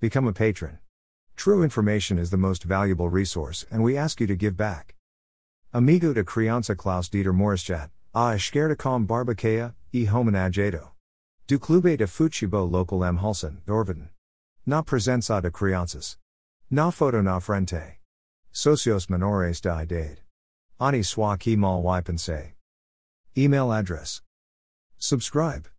Become a patron. True information is the most valuable resource, and we ask you to give back. Amigo de criança Klaus Dieter Maurischat, a ah, esquerda com barbaqueia, e homenageado. Du Clube de Futebol Local M. Hulsen, Dorvaden. Na presença de crianças. Na foto na frente. Socios menores da idade. Ani sua que mal y pensei. Email address. Subscribe.